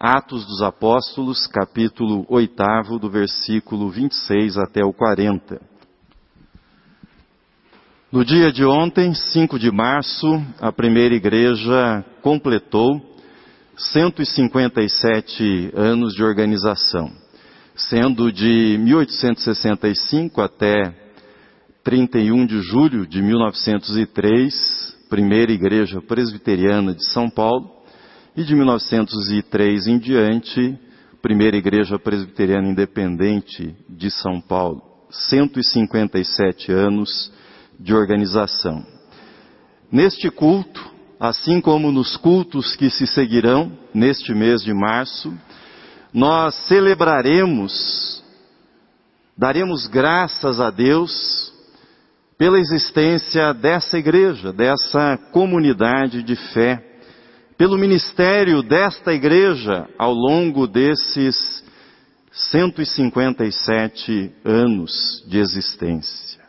Atos dos Apóstolos, capítulo 8, do versículo 26 até o 40. No dia de ontem, 5 de março, a primeira igreja completou 157 anos de organização, sendo de 1865 até 31 de julho de 1903, primeira igreja presbiteriana de São Paulo, e de 1903 em diante, primeira igreja presbiteriana independente de São Paulo. 157 anos de organização. Neste culto, assim como nos cultos que se seguirão neste mês de março, nós celebraremos, daremos graças a Deus pela existência dessa igreja, dessa comunidade de fé, pelo ministério desta igreja ao longo desses 157 anos de existência.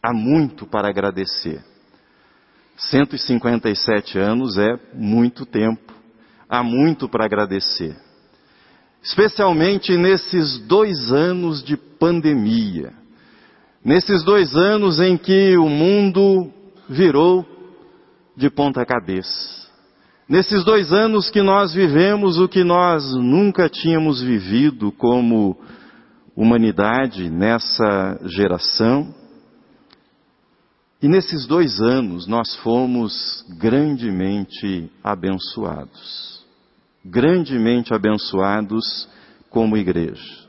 Há muito para agradecer. 157 anos é muito tempo. Há muito para agradecer. Especialmente nesses dois anos de pandemia. Nesses dois anos em que o mundo virou de ponta cabeça. Nesses dois anos que nós vivemos o que nós nunca tínhamos vivido como humanidade nessa geração, e nesses dois anos nós fomos grandemente abençoados. Grandemente abençoados como igreja.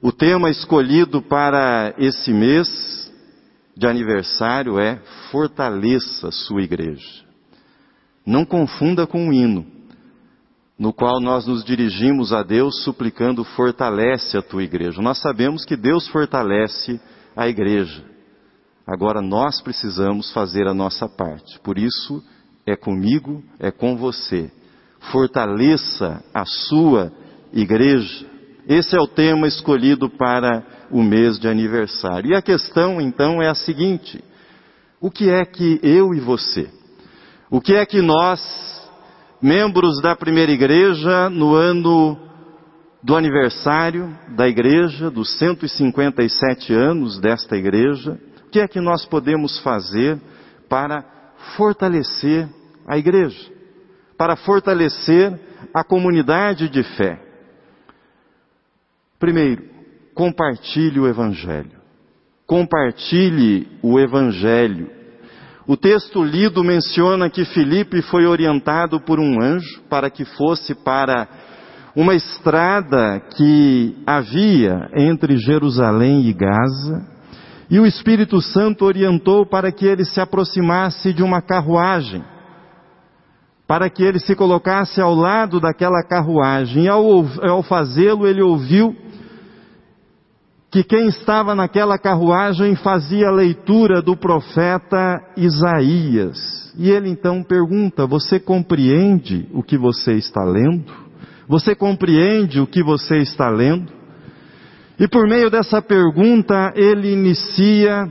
O tema escolhido para esse mês de aniversário é Fortaleça sua igreja. Não confunda com o hino, no qual nós nos dirigimos a Deus suplicando fortalece a tua igreja. Nós sabemos que Deus fortalece a igreja. Agora nós precisamos fazer a nossa parte. Por isso, é comigo, é com você. Fortaleça a sua igreja. Esse é o tema escolhido para o mês de aniversário. E a questão então é a seguinte: o que é que eu e você, o que é que nós, membros da primeira igreja, no ano do aniversário da igreja, dos 157 anos desta igreja, o que é que nós podemos fazer para fortalecer a igreja, para fortalecer a comunidade de fé? Primeiro, compartilhe o Evangelho. Compartilhe o Evangelho. O texto lido menciona que Filipe foi orientado por um anjo para que fosse para uma estrada que havia entre Jerusalém e Gaza, e o Espírito Santo orientou para que ele se aproximasse de uma carruagem, para que ele se colocasse ao lado daquela carruagem. E ao, ao fazê-lo, ele ouviu que quem estava naquela carruagem fazia leitura do profeta Isaías. E ele então pergunta: Você compreende o que você está lendo? Você compreende o que você está lendo? E por meio dessa pergunta, ele inicia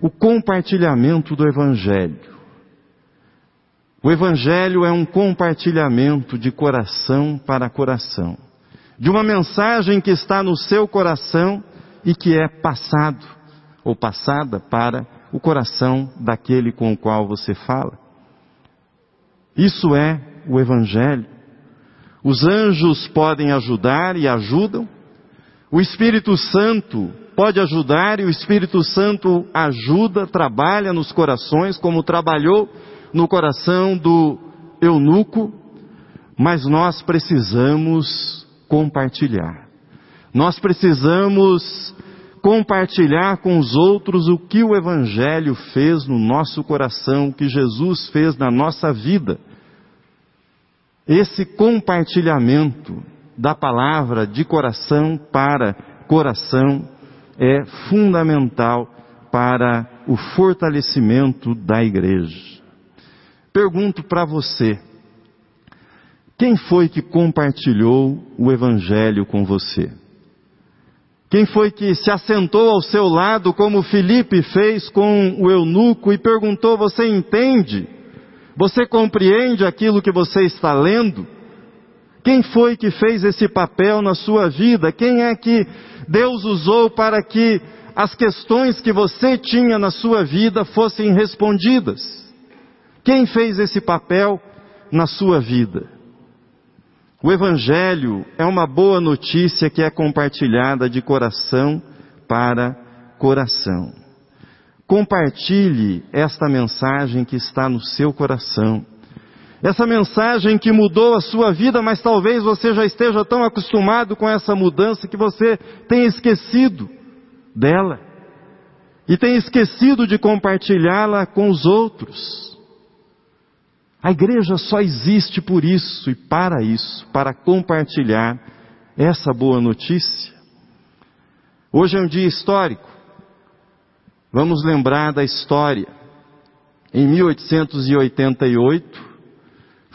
o compartilhamento do Evangelho. O Evangelho é um compartilhamento de coração para coração, de uma mensagem que está no seu coração e que é passado ou passada para o coração daquele com o qual você fala. Isso é o Evangelho. Os anjos podem ajudar e ajudam, o Espírito Santo pode ajudar e o Espírito Santo ajuda, trabalha nos corações, como trabalhou no coração do eunuco, mas nós precisamos compartilhar. Nós precisamos compartilhar com os outros o que o Evangelho fez no nosso coração, o que Jesus fez na nossa vida. Esse compartilhamento da palavra de coração para coração é fundamental para o fortalecimento da igreja. Pergunto para você: quem foi que compartilhou o Evangelho com você? Quem foi que se assentou ao seu lado, como Felipe fez com o eunuco, e perguntou: Você entende? Você compreende aquilo que você está lendo? Quem foi que fez esse papel na sua vida? Quem é que Deus usou para que as questões que você tinha na sua vida fossem respondidas? Quem fez esse papel na sua vida? O Evangelho é uma boa notícia que é compartilhada de coração para coração. Compartilhe esta mensagem que está no seu coração. Essa mensagem que mudou a sua vida, mas talvez você já esteja tão acostumado com essa mudança que você tenha esquecido dela. E tenha esquecido de compartilhá-la com os outros. A igreja só existe por isso e para isso, para compartilhar essa boa notícia. Hoje é um dia histórico. Vamos lembrar da história. Em 1888,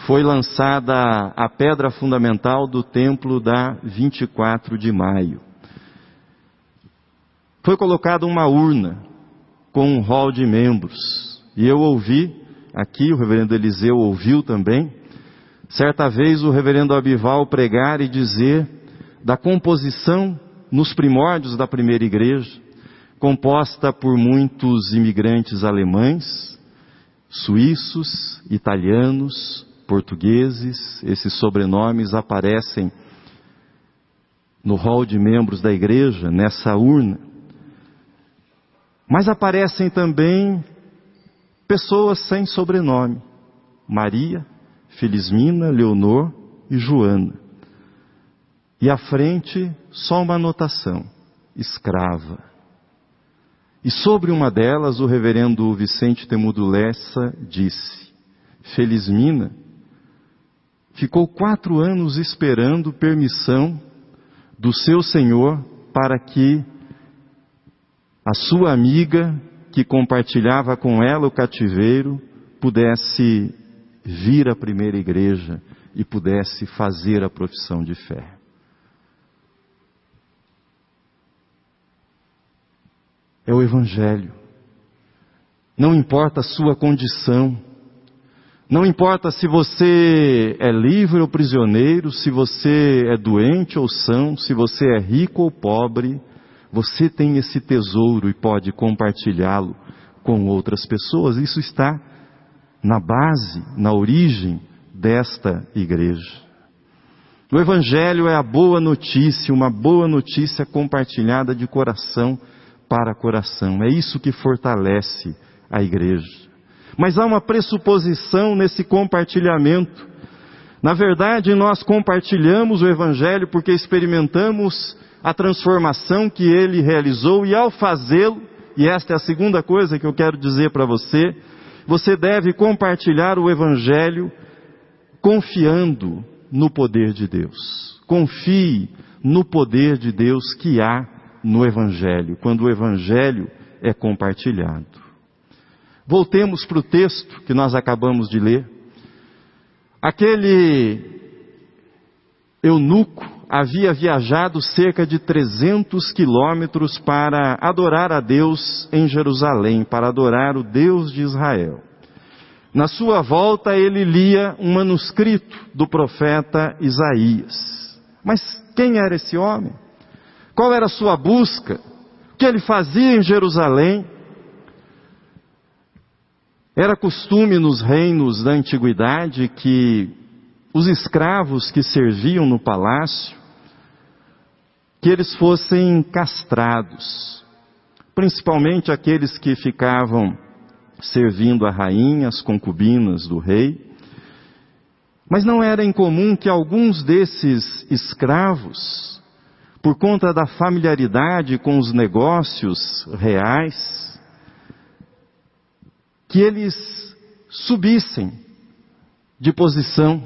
foi lançada a pedra fundamental do templo da 24 de maio. Foi colocada uma urna com um hall de membros. E eu ouvi, aqui o reverendo Eliseu ouviu também, certa vez o reverendo Abival pregar e dizer da composição nos primórdios da primeira igreja, composta por muitos imigrantes alemães, suíços, italianos, portugueses, esses sobrenomes aparecem no hall de membros da igreja, nessa urna. Mas aparecem também pessoas sem sobrenome: Maria, Felismina, Leonor e Joana. E à frente, só uma anotação: escrava. E sobre uma delas, o reverendo Vicente Temudo Lessa disse: Felismina ficou quatro anos esperando permissão do seu senhor para que a sua amiga, que compartilhava com ela o cativeiro, pudesse vir à primeira igreja e pudesse fazer a profissão de fé. É o Evangelho. Não importa a sua condição, não importa se você é livre ou prisioneiro, se você é doente ou são, se você é rico ou pobre, você tem esse tesouro e pode compartilhá-lo com outras pessoas. Isso está na base, na origem desta igreja. O Evangelho é a boa notícia, uma boa notícia compartilhada de coração para coração. É isso que fortalece a igreja. Mas há uma pressuposição nesse compartilhamento. Na verdade, nós compartilhamos o Evangelho porque experimentamos a transformação que ele realizou e ao fazê-lo, e esta é a segunda coisa que eu quero dizer para você, você deve compartilhar o Evangelho confiando no poder de Deus. Confie no poder de Deus que há no Evangelho, quando o Evangelho é compartilhado. Voltemos para o texto que nós acabamos de ler. Aquele eunuco havia viajado cerca de 300 quilômetros para adorar a Deus em Jerusalém, para adorar o Deus de Israel. Na sua volta, ele lia um manuscrito do profeta Isaías. Mas quem era esse homem? Qual era a sua busca? O que ele fazia em Jerusalém? Era costume nos reinos da antiguidade que os escravos que serviam no palácio, que eles fossem castrados, principalmente aqueles que ficavam servindo a rainha, as concubinas do rei. Mas não era incomum que alguns desses escravos, por conta da familiaridade com os negócios reais, que eles subissem de posição,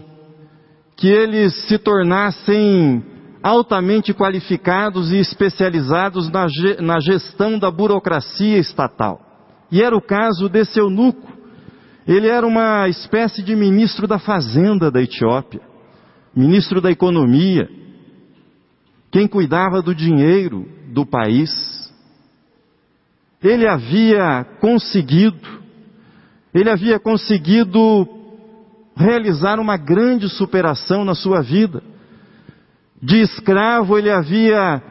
que eles se tornassem altamente qualificados e especializados na, na gestão da burocracia estatal. E era o caso desse eunuco. Ele era uma espécie de ministro da fazenda da Etiópia, ministro da economia, quem cuidava do dinheiro do país. Ele havia conseguido ele havia conseguido realizar uma grande superação na sua vida. De escravo, ele havia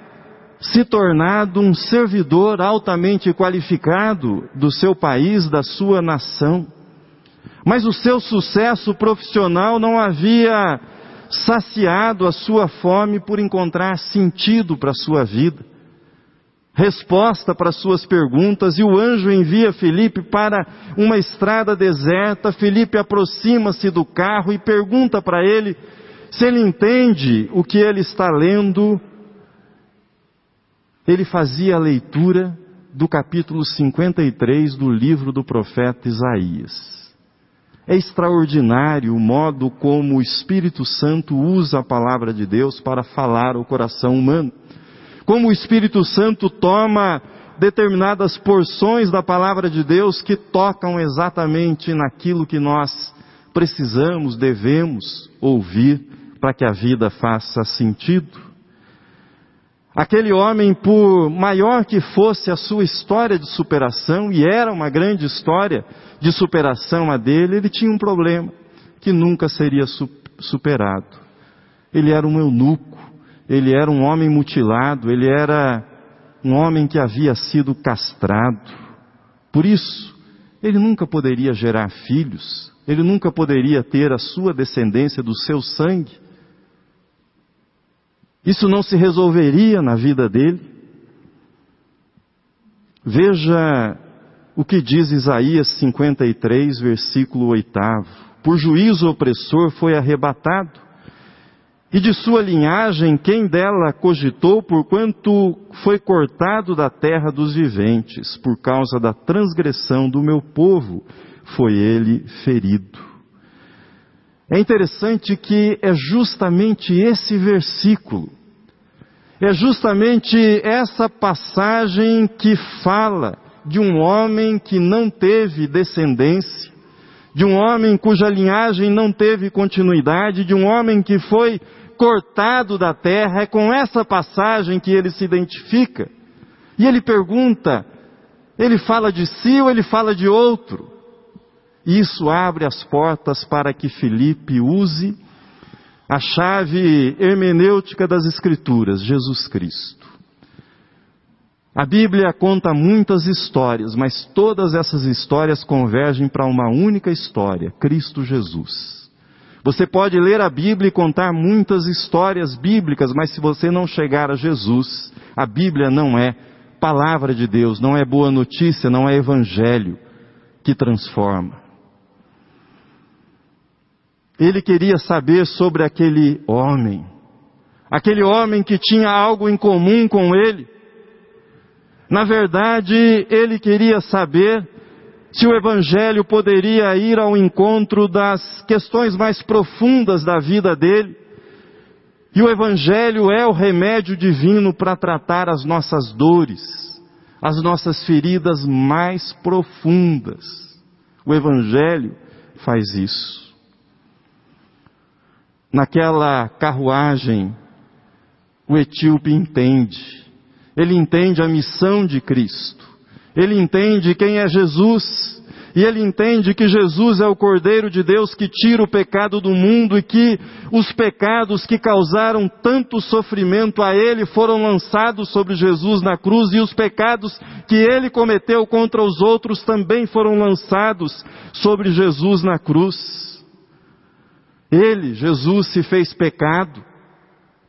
se tornado um servidor altamente qualificado do seu país, da sua nação. Mas o seu sucesso profissional não havia saciado a sua fome por encontrar sentido para a sua vida, resposta para suas perguntas, e o anjo envia Felipe para uma estrada deserta. Felipe aproxima-se do carro e pergunta para ele se ele entende o que ele está lendo. Ele fazia a leitura do capítulo 53 do livro do profeta Isaías. É extraordinário o modo como o Espírito Santo usa a palavra de Deus para falar ao coração humano. Como o Espírito Santo toma determinadas porções da palavra de Deus que tocam exatamente naquilo que nós precisamos, devemos ouvir para que a vida faça sentido. Aquele homem, por maior que fosse a sua história de superação, e era uma grande história de superação a dele, ele tinha um problema que nunca seria superado. Ele era um eunuco, ele era um homem mutilado, ele era um homem que havia sido castrado. Por isso, ele nunca poderia gerar filhos, ele nunca poderia ter a sua descendência do seu sangue. Isso não se resolveria na vida dele. Veja o que diz Isaías 53, versículo 8. Por juízo opressor foi arrebatado, e de sua linhagem quem dela cogitou, porquanto foi cortado da terra dos viventes, por causa da transgressão do meu povo, foi ele ferido. É interessante que é justamente esse versículo é justamente essa passagem que fala de um homem que não teve descendência, de um homem cuja linhagem não teve continuidade, de um homem que foi cortado da terra. É com essa passagem que ele se identifica. E ele pergunta: ele fala de si ou ele fala de outro? Isso abre as portas para que Felipe use a chave hermenêutica das Escrituras, Jesus Cristo. A Bíblia conta muitas histórias, mas todas essas histórias convergem para uma única história: Cristo Jesus. Você pode ler a Bíblia e contar muitas histórias bíblicas, mas se você não chegar a Jesus, a Bíblia não é palavra de Deus, não é boa notícia, não é evangelho que transforma. Ele queria saber sobre aquele homem, aquele homem que tinha algo em comum com ele. Na verdade, ele queria saber se o Evangelho poderia ir ao encontro das questões mais profundas da vida dele. E o Evangelho é o remédio divino para tratar as nossas dores, as nossas feridas mais profundas. O Evangelho faz isso naquela carruagem, o etíope entende. Ele entende a missão de Cristo. Ele entende quem é Jesus. E ele entende que Jesus é o Cordeiro de Deus que tira o pecado do mundo e que os pecados que causaram tanto sofrimento a ele foram lançados sobre Jesus na cruz e os pecados que ele cometeu contra os outros também foram lançados sobre Jesus na cruz. Ele, Jesus, se fez pecado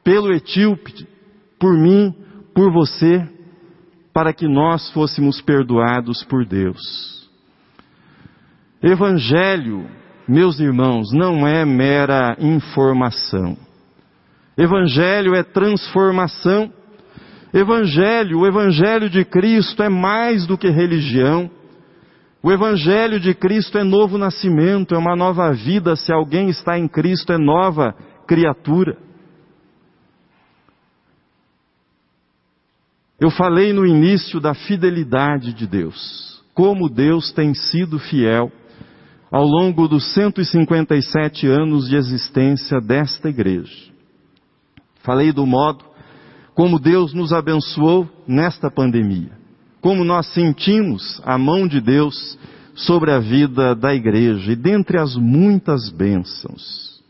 pelo etíope, por mim, por você, para que nós fôssemos perdoados por Deus. Evangelho, meus irmãos, não é mera informação. Evangelho é transformação. Evangelho, o Evangelho de Cristo é mais do que religião. O Evangelho de Cristo é novo nascimento, é uma nova vida. Se alguém está em Cristo, é nova criatura. Eu falei no início da fidelidade de Deus, como Deus tem sido fiel ao longo dos 157 anos de existência desta igreja. Falei do modo como Deus nos abençoou nesta pandemia como nós sentimos a mão de Deus sobre a vida da igreja. E dentre as muitas bênçãos,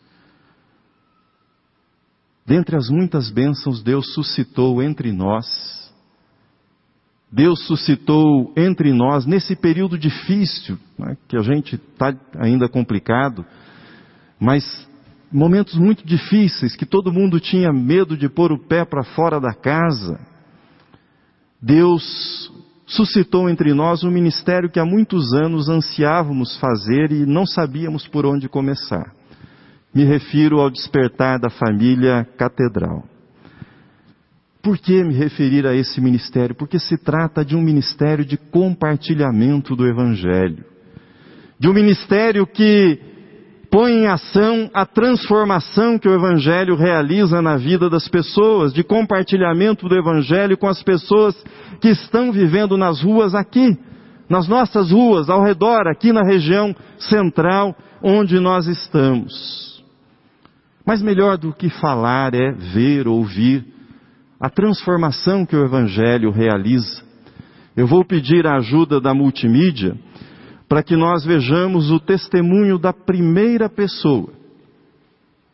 dentre as muitas bênçãos, Deus suscitou entre nós Deus suscitou entre nós, nesse período difícil, né, que a gente está ainda complicado, mas momentos muito difíceis, que todo mundo tinha medo de pôr o pé para fora da casa, Deus suscitou entre nós um ministério que há muitos anos ansiávamos fazer e não sabíamos por onde começar. Me refiro ao despertar da família catedral. Por que me referir a esse ministério? Porque se trata de um ministério de compartilhamento do Evangelho. De um ministério que põe em ação a transformação que o Evangelho realiza na vida das pessoas, de compartilhamento do Evangelho com as pessoas que estão vivendo nas ruas aqui, nas nossas ruas, ao redor, aqui na região central onde nós estamos. Mas melhor do que falar é ver, ouvir a transformação que o Evangelho realiza. Eu vou pedir a ajuda da multimídia para que nós vejamos o testemunho da primeira pessoa.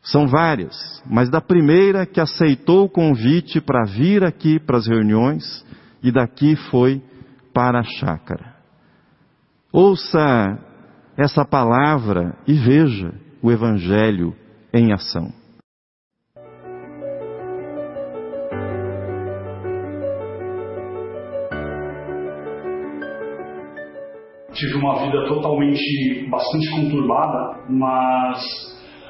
São várias, mas da primeira que aceitou o convite para vir aqui para as reuniões e daqui foi para a chácara. Ouça essa palavra e veja o Evangelho em ação. Tive uma vida totalmente bastante conturbada, mas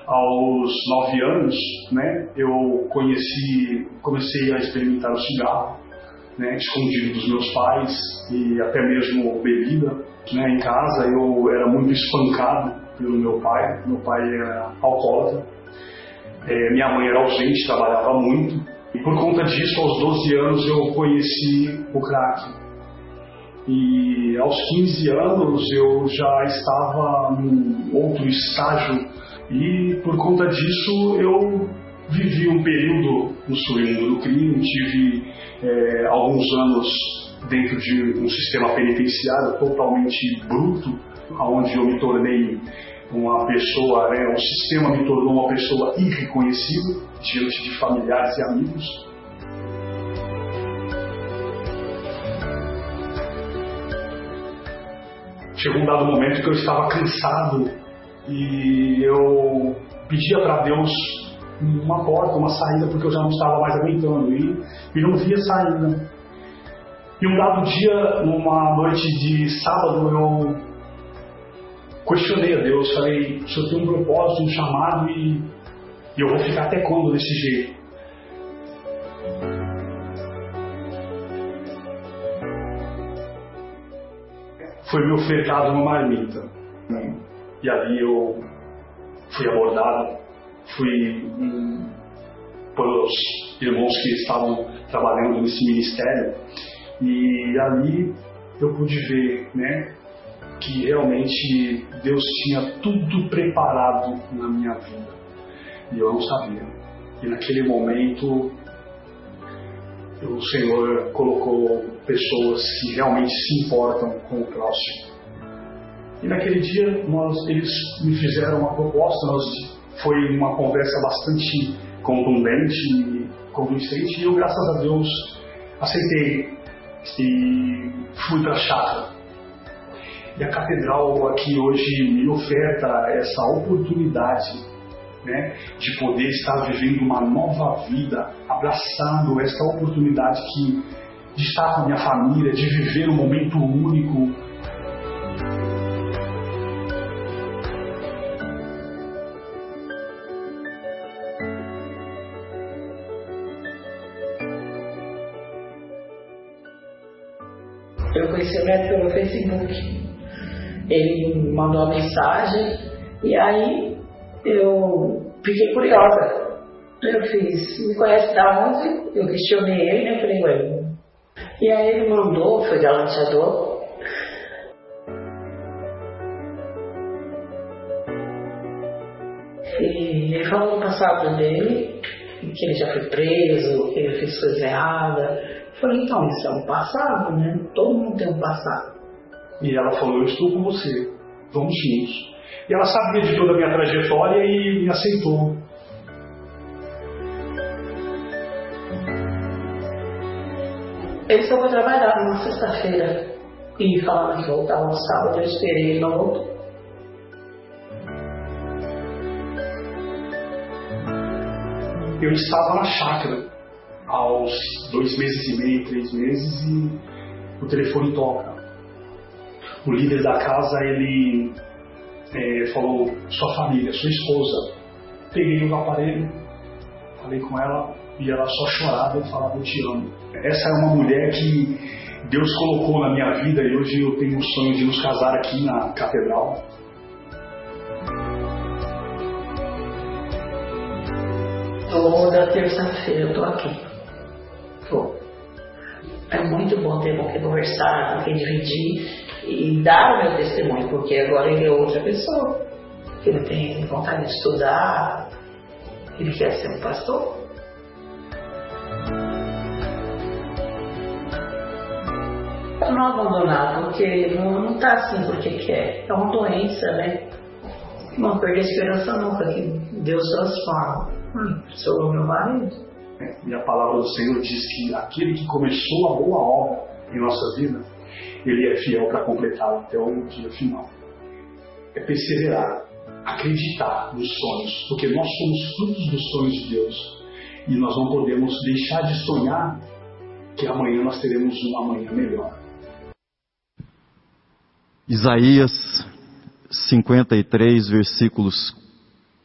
aos nove anos, né, eu conheci, comecei a experimentar o cigarro, né, escondido dos meus pais e até mesmo bebida, né, em casa. Eu era muito espancado pelo meu pai, meu pai era alcoólatra, é, minha mãe era ausente, trabalhava muito. E por conta disso aos 12 anos eu conheci o crack, e aos 15 anos eu já estava num outro estágio e por conta disso eu vivi um período no submundo do crime, tive é, alguns anos dentro de um sistema penitenciário totalmente bruto, onde eu me tornei uma pessoa, né, o sistema me tornou uma pessoa irreconhecível diante de familiares e amigos. Chegou um dado momento que eu estava cansado e eu pedia para Deus uma porta, uma saída, porque eu já não estava mais aguentando e, e não via saída. E um dado dia, numa noite de sábado, eu questionei a Deus, falei, se eu tenho um propósito, um chamado e, e eu vou ficar até quando desse jeito? Foi me ofertado uma marmita. E ali eu fui abordado, fui um, pelos irmãos que estavam trabalhando nesse ministério. E ali eu pude ver, né, que realmente Deus tinha tudo preparado na minha vida. E eu não sabia. E naquele momento o Senhor colocou pessoas que realmente se importam com o próximo. E naquele dia nós, eles me fizeram uma proposta, nós, foi uma conversa bastante contundente e convincente, e eu, graças a Deus, aceitei e fui para a chácara. E a catedral aqui hoje me oferta essa oportunidade né, de poder estar vivendo uma nova vida, abraçando esta oportunidade que de estar com a minha família, de viver um momento único. Eu conheci o Neto pelo Facebook. Ele mandou uma mensagem e aí eu fiquei curiosa. Eu fiz, me conhece da onde? Eu questionei ele, né? Falei, ué. E aí ele mandou, foi galanteador. E ele falou no passado dele, que ele já foi preso, que ele fez coisa errada. Eu falei, então, isso é um passado, né? Todo mundo tem um passado. E ela falou: Eu estou com você, vamos juntos. E ela sabia de toda a minha trajetória e me aceitou. Ele só foi trabalhar numa sexta-feira e falava que voltava no sábado. Eu esperei, ele não voltou. Eu estava na chácara aos dois meses e meio, três meses e o telefone toca. O líder da casa ele é, falou sua família, sua esposa. Peguei o aparelho, falei com ela e ela só chorava e falava eu te amo. Essa é uma mulher que Deus colocou na minha vida e hoje eu tenho o sonho de nos casar aqui na catedral. Toda terça-feira eu tô aqui. Pô. É muito bom ter com quem conversar, com quem dividir e dar o meu testemunho, porque agora ele é outra pessoa. Ele tem vontade de estudar, ele quer ser um pastor. não abandonar, porque não está assim porque quer. É uma doença, né? Não perder a esperança nunca, que Deus transforma. Hum, sou o meu marido. É, e a palavra do Senhor diz que aquele que começou a boa obra em nossa vida, ele é fiel para completá-la até o dia final. É perseverar, acreditar nos sonhos, porque nós somos frutos dos sonhos de Deus. E nós não podemos deixar de sonhar que amanhã nós teremos uma manhã melhor. Isaías 53, versículos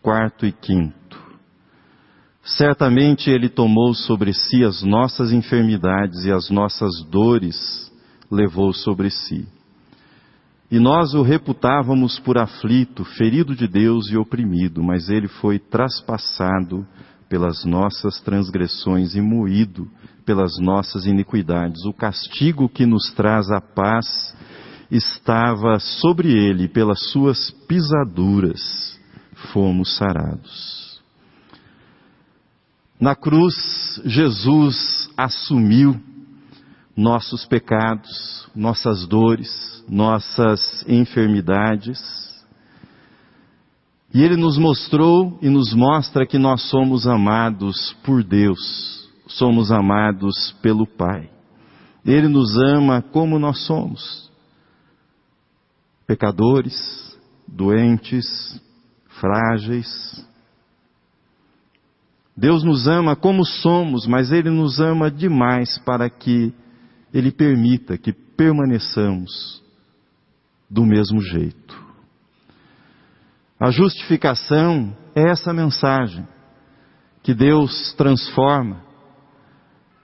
4 e 5. Certamente Ele tomou sobre si as nossas enfermidades e as nossas dores levou sobre si. E nós o reputávamos por aflito, ferido de Deus e oprimido, mas ele foi traspassado pelas nossas transgressões e moído pelas nossas iniquidades. O castigo que nos traz a paz estava sobre ele, pelas suas pisaduras fomos sarados. Na cruz, Jesus assumiu nossos pecados, nossas dores, nossas enfermidades. E Ele nos mostrou e nos mostra que nós somos amados por Deus, somos amados pelo Pai. Ele nos ama como nós somos pecadores, doentes, frágeis. Deus nos ama como somos, mas Ele nos ama demais para que Ele permita que permaneçamos do mesmo jeito. A justificação é essa mensagem que Deus transforma.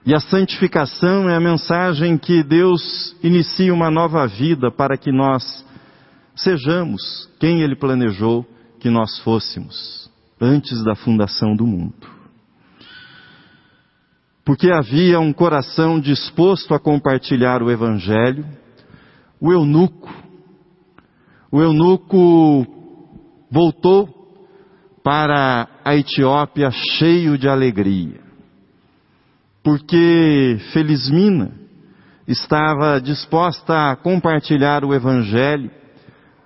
E a santificação é a mensagem que Deus inicia uma nova vida para que nós sejamos quem Ele planejou que nós fôssemos antes da fundação do mundo. Porque havia um coração disposto a compartilhar o Evangelho, o eunuco, o eunuco voltou para a Etiópia cheio de alegria, porque Felismina estava disposta a compartilhar o Evangelho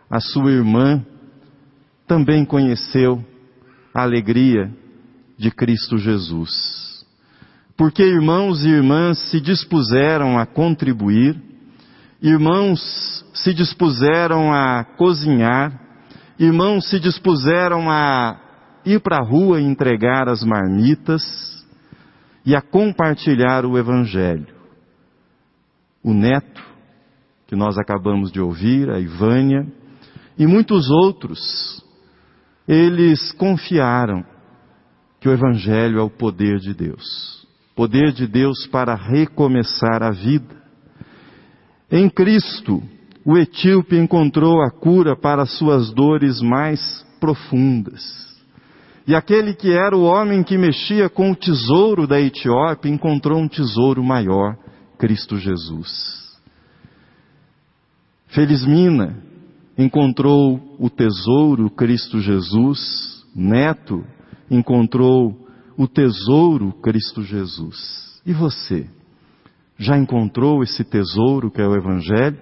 a sua irmã, também conheceu a alegria de Cristo Jesus. Porque irmãos e irmãs se dispuseram a contribuir, irmãos se dispuseram a cozinhar, irmãos se dispuseram a ir para a rua e entregar as marmitas e a compartilhar o Evangelho. O neto, que nós acabamos de ouvir, a Ivânia, e muitos outros, eles confiaram que o Evangelho é o poder de Deus poder de Deus para recomeçar a vida. Em Cristo, o etíope encontrou a cura para suas dores mais profundas. E aquele que era o homem que mexia com o tesouro da Etiópia encontrou um tesouro maior, Cristo Jesus. Felismina encontrou o tesouro Cristo Jesus, neto encontrou o tesouro Cristo Jesus. E você? Já encontrou esse tesouro que é o Evangelho?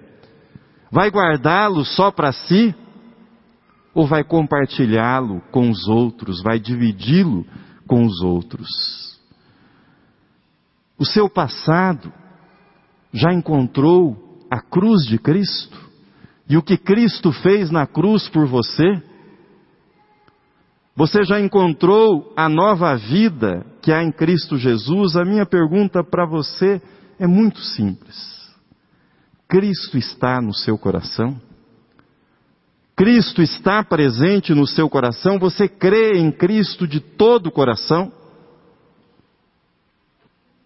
Vai guardá-lo só para si? Ou vai compartilhá-lo com os outros? Vai dividi-lo com os outros? O seu passado já encontrou a cruz de Cristo? E o que Cristo fez na cruz por você? Você já encontrou a nova vida que há em Cristo Jesus? A minha pergunta para você é muito simples. Cristo está no seu coração? Cristo está presente no seu coração? Você crê em Cristo de todo o coração?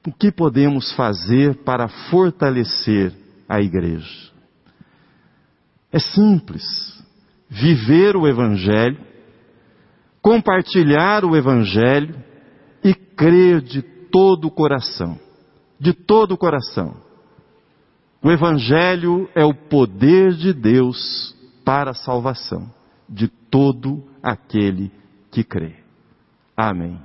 O que podemos fazer para fortalecer a igreja? É simples. Viver o Evangelho, compartilhar o Evangelho e crer de todo o coração. De todo o coração. O Evangelho é o poder de Deus para a salvação de todo aquele que crê. Amém.